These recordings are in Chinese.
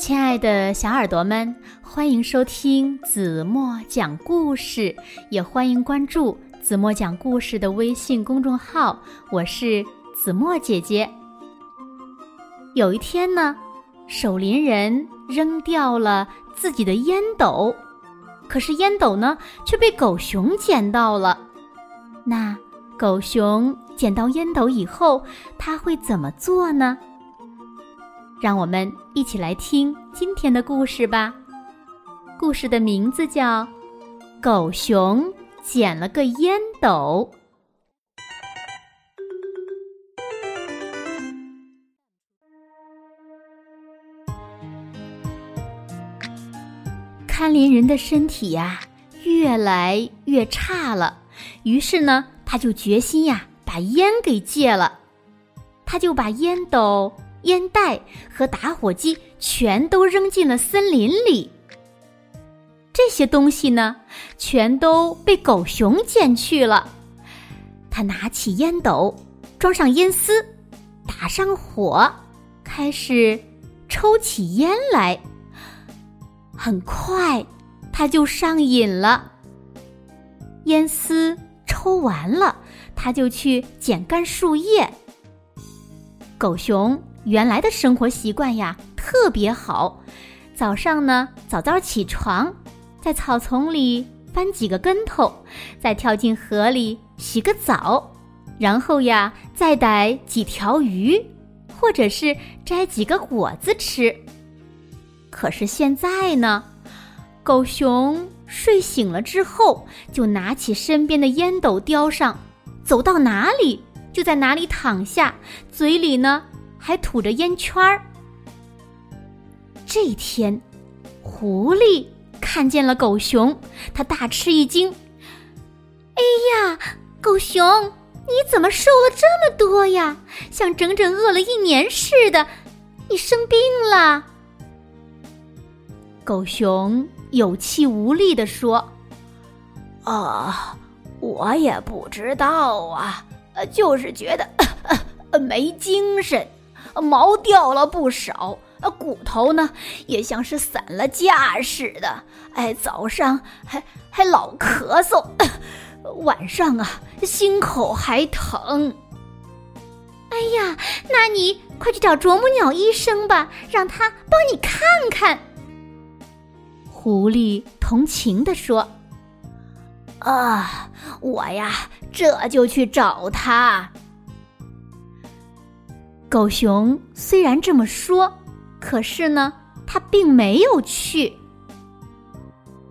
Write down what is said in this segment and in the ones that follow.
亲爱的小耳朵们，欢迎收听子墨讲故事，也欢迎关注子墨讲故事的微信公众号。我是子墨姐姐。有一天呢，守林人扔掉了自己的烟斗，可是烟斗呢却被狗熊捡到了。那狗熊捡到烟斗以后，他会怎么做呢？让我们一起来听今天的故事吧。故事的名字叫《狗熊捡了个烟斗》。看林人的身体呀，越来越差了。于是呢，他就决心呀，把烟给戒了。他就把烟斗。烟袋和打火机全都扔进了森林里。这些东西呢，全都被狗熊捡去了。他拿起烟斗，装上烟丝，打上火，开始抽起烟来。很快，他就上瘾了。烟丝抽完了，他就去捡干树叶。狗熊。原来的生活习惯呀，特别好。早上呢，早早起床，在草丛里翻几个跟头，再跳进河里洗个澡，然后呀，再逮几条鱼，或者是摘几个果子吃。可是现在呢，狗熊睡醒了之后，就拿起身边的烟斗叼上，走到哪里就在哪里躺下，嘴里呢。还吐着烟圈儿。这天，狐狸看见了狗熊，它大吃一惊：“哎呀，狗熊，你怎么瘦了这么多呀？像整整饿了一年似的！你生病了？”狗熊有气无力地说：“啊，我也不知道啊，就是觉得没精神。”毛掉了不少，啊骨头呢也像是散了架似的。哎，早上还还老咳嗽，晚上啊心口还疼。哎呀，那你快去找啄木鸟医生吧，让他帮你看看。狐狸同情地说：“啊，我呀这就去找他。”狗熊虽然这么说，可是呢，他并没有去。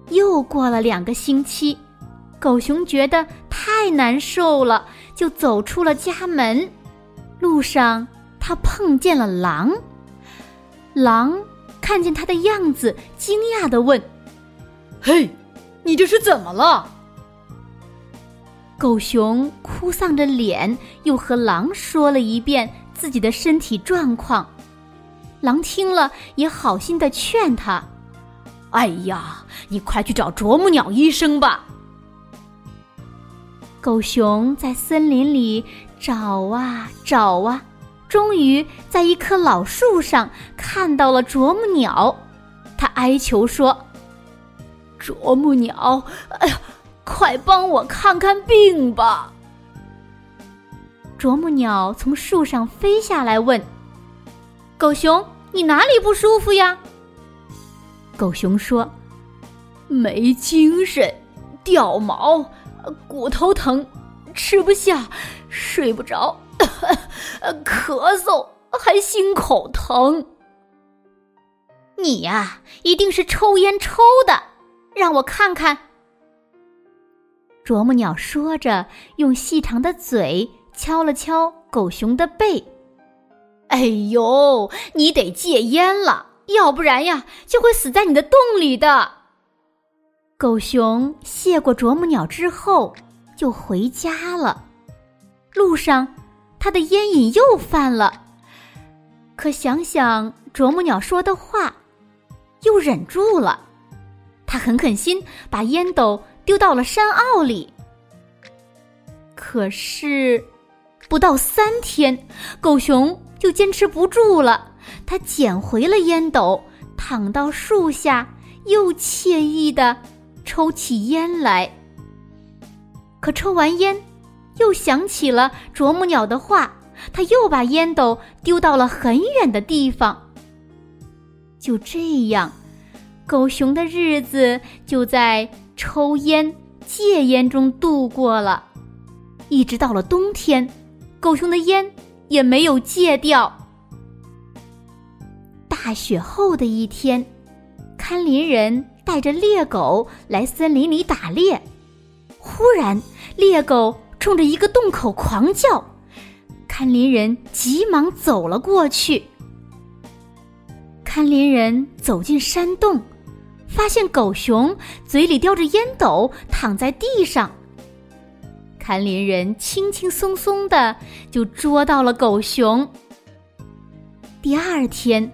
又过了两个星期，狗熊觉得太难受了，就走出了家门。路上，他碰见了狼。狼看见他的样子，惊讶的问：“嘿，你这是怎么了？”狗熊哭丧着脸，又和狼说了一遍。自己的身体状况，狼听了也好心的劝他：“哎呀，你快去找啄木鸟医生吧。”狗熊在森林里找啊找啊，终于在一棵老树上看到了啄木鸟。他哀求说：“啄木鸟，哎呀，快帮我看看病吧！”啄木鸟从树上飞下来，问：“狗熊，你哪里不舒服呀？”狗熊说：“没精神，掉毛，骨头疼，吃不下，睡不着，咳嗽，还心口疼。你呀，一定是抽烟抽的，让我看看。”啄木鸟说着，用细长的嘴。敲了敲狗熊的背，哎呦，你得戒烟了，要不然呀，就会死在你的洞里的。狗熊谢过啄木鸟之后，就回家了。路上，他的烟瘾又犯了，可想想啄木鸟说的话，又忍住了。他狠狠心把烟斗丢到了山坳里。可是。不到三天，狗熊就坚持不住了。他捡回了烟斗，躺到树下，又惬意的抽起烟来。可抽完烟，又想起了啄木鸟的话，他又把烟斗丢到了很远的地方。就这样，狗熊的日子就在抽烟、戒烟中度过了，一直到了冬天，狗熊的烟也没有戒掉。大雪后的一天，看林人带着猎狗来森林里打猎。忽然，猎狗冲着一个洞口狂叫，看林人急忙走了过去。看林人走进山洞，发现狗熊嘴里叼着烟斗躺在地上。看林人轻轻松松的就捉到了狗熊。第二天。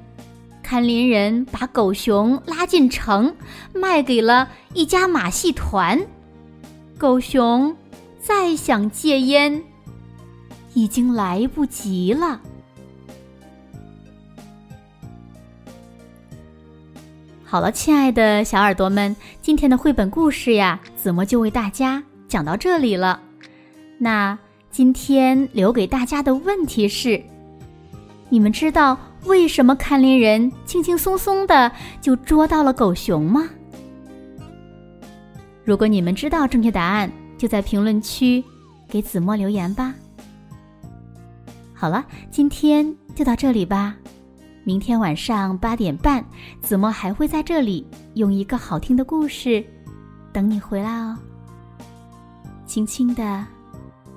看林人把狗熊拉进城，卖给了一家马戏团。狗熊再想戒烟，已经来不及了。好了，亲爱的小耳朵们，今天的绘本故事呀，子墨就为大家讲到这里了。那今天留给大家的问题是：你们知道？为什么看林人轻轻松松的就捉到了狗熊吗？如果你们知道正确答案，就在评论区给子墨留言吧。好了，今天就到这里吧。明天晚上八点半，子墨还会在这里用一个好听的故事等你回来哦。轻轻的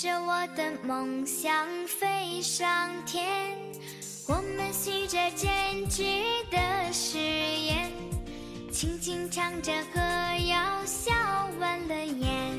着我的梦想飞上天，我们许着坚持的誓言，轻轻唱着歌谣，笑弯了眼。